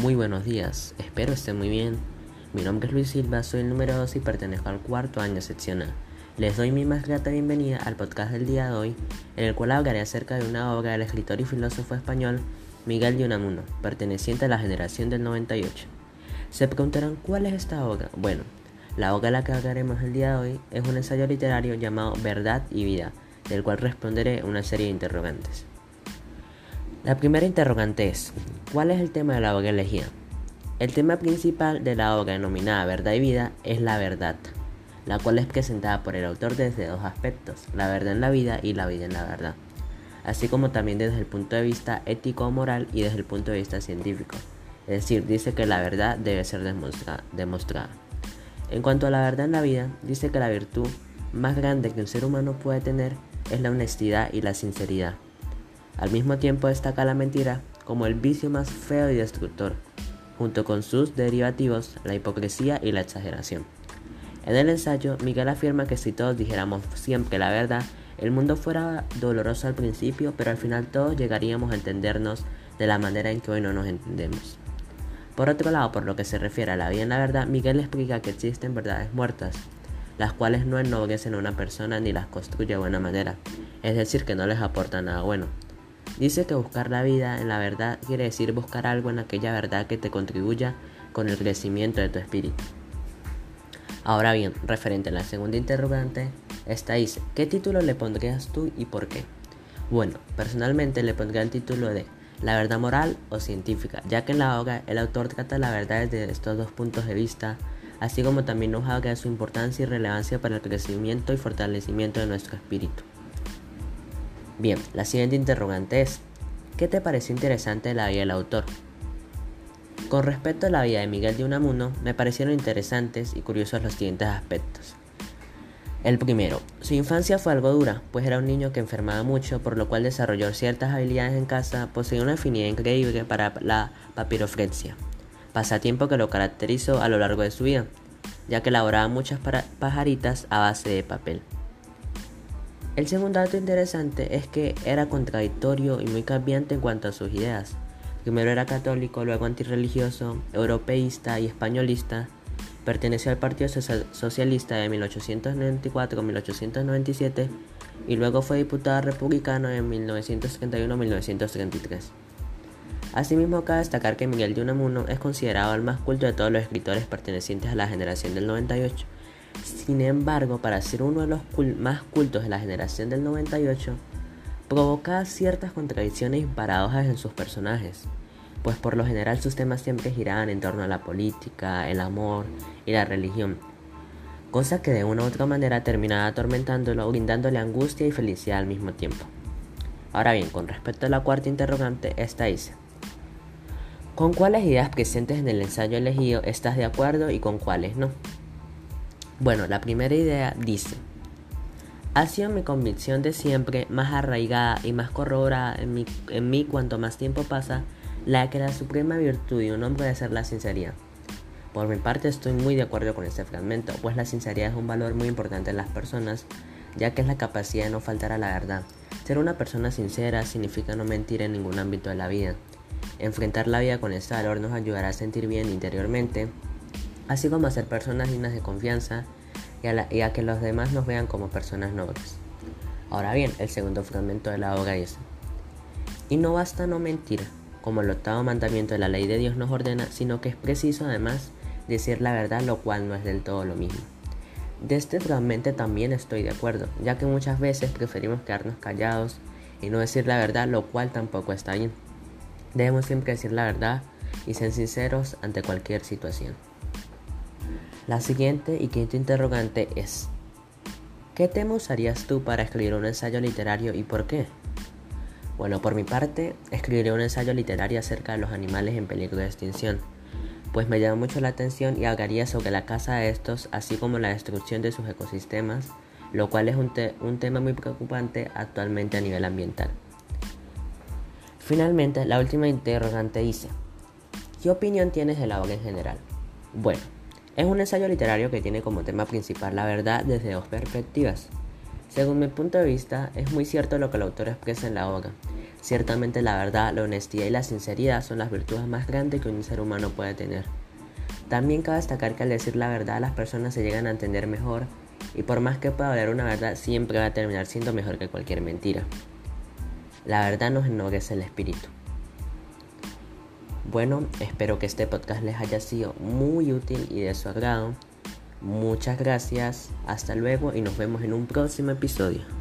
Muy buenos días, espero estén muy bien. Mi nombre es Luis Silva, soy el número 2 y pertenezco al cuarto año seccional. Les doy mi más grata bienvenida al podcast del día de hoy, en el cual hablaré acerca de una obra del escritor y filósofo español Miguel de Unamuno, perteneciente a la generación del 98. Se preguntarán cuál es esta obra. Bueno, la obra a la que hablaremos el día de hoy es un ensayo literario llamado Verdad y Vida, del cual responderé una serie de interrogantes. La primera interrogante es, ¿cuál es el tema de la obra elegida? El tema principal de la obra denominada Verdad y Vida es la verdad, la cual es presentada por el autor desde dos aspectos, la verdad en la vida y la vida en la verdad, así como también desde el punto de vista ético o moral y desde el punto de vista científico, es decir, dice que la verdad debe ser demostrada. En cuanto a la verdad en la vida, dice que la virtud más grande que un ser humano puede tener es la honestidad y la sinceridad. Al mismo tiempo destaca la mentira como el vicio más feo y destructor, junto con sus derivativos, la hipocresía y la exageración. En el ensayo, Miguel afirma que si todos dijéramos siempre la verdad, el mundo fuera doloroso al principio, pero al final todos llegaríamos a entendernos de la manera en que hoy no nos entendemos. Por otro lado, por lo que se refiere a la vida en la verdad, Miguel explica que existen verdades muertas, las cuales no ennoblecen a una persona ni las construye de buena manera, es decir, que no les aporta nada bueno. Dice que buscar la vida en la verdad quiere decir buscar algo en aquella verdad que te contribuya con el crecimiento de tu espíritu. Ahora bien, referente a la segunda interrogante, esta dice, ¿qué título le pondrías tú y por qué? Bueno, personalmente le pondría el título de La verdad moral o científica, ya que en la obra el autor trata la verdad desde estos dos puntos de vista, así como también nos habla de su importancia y relevancia para el crecimiento y fortalecimiento de nuestro espíritu. Bien, la siguiente interrogante es, ¿qué te pareció interesante la vida del autor? Con respecto a la vida de Miguel de Unamuno, me parecieron interesantes y curiosos los siguientes aspectos. El primero, su infancia fue algo dura, pues era un niño que enfermaba mucho, por lo cual desarrolló ciertas habilidades en casa, poseía una afinidad increíble para la papiroflexia, pasatiempo que lo caracterizó a lo largo de su vida, ya que elaboraba muchas pajaritas a base de papel. El segundo dato interesante es que era contradictorio y muy cambiante en cuanto a sus ideas. Primero era católico, luego antirreligioso, europeísta y españolista. Perteneció al Partido Socialista de 1894-1897 y luego fue diputado republicano en 1931-1933. Asimismo, cabe destacar que Miguel de Unamuno es considerado el más culto de todos los escritores pertenecientes a la generación del 98 sin embargo, para ser uno de los más cultos de la generación del 98, provoca ciertas contradicciones y paradojas en sus personajes, pues por lo general sus temas siempre giraban en torno a la política, el amor y la religión, cosa que de una u otra manera terminaba atormentándolo, brindándole angustia y felicidad al mismo tiempo. Ahora bien, con respecto a la cuarta interrogante, esta dice, ¿con cuáles ideas presentes en el ensayo elegido estás de acuerdo y con cuáles no? Bueno, la primera idea dice, ha sido mi convicción de siempre más arraigada y más corroborada en mí, cuanto más tiempo pasa, la que la suprema virtud de un hombre debe ser la sinceridad. Por mi parte estoy muy de acuerdo con este fragmento, pues la sinceridad es un valor muy importante en las personas, ya que es la capacidad de no faltar a la verdad. Ser una persona sincera significa no mentir en ningún ámbito de la vida. Enfrentar la vida con este valor nos ayudará a sentir bien interiormente así como a ser personas dignas de confianza y a, que los demás nos vean como personas nobles. Ahora bien, el segundo fragmento de la obra dice, y no basta no mentir, como el octavo mandamiento de la ley de Dios nos ordena, sino que es preciso además decir la verdad, lo cual no es del todo lo mismo. De este fragmento también estoy de acuerdo, ya que muchas veces preferimos quedarnos callados y no decir la verdad, lo cual tampoco está bien. Debemos siempre decir la verdad y ser sinceros ante cualquier situación. La siguiente y quinta interrogante es, ¿qué tema usarías tú para escribir un ensayo literario y por qué? Bueno, por mi parte, escribiré un ensayo literario acerca de los animales en peligro de extinción, pues me llama mucho la atención y hablaría sobre la caza de estos, así como la destrucción de sus ecosistemas, lo cual es un, un tema muy preocupante actualmente a nivel ambiental. Finalmente, la última interrogante dice, ¿qué opinión tienes de la obra en general? Bueno, es un ensayo literario que tiene como tema principal la verdad desde dos perspectivas. Según mi punto de vista, es muy cierto lo que el autor expresa en la obra. Ciertamente la verdad, la honestidad y la sinceridad son las virtudes más grandes que un ser humano puede tener. También cabe destacar que al decir la verdad las personas se llegan a entender mejor y por más que pueda hablar una verdad siempre va a terminar siendo mejor que cualquier mentira. La verdad nos ennoblece el espíritu. Bueno, espero que este podcast les haya sido muy útil y de su agrado. Muchas gracias, hasta luego y nos vemos en un próximo episodio.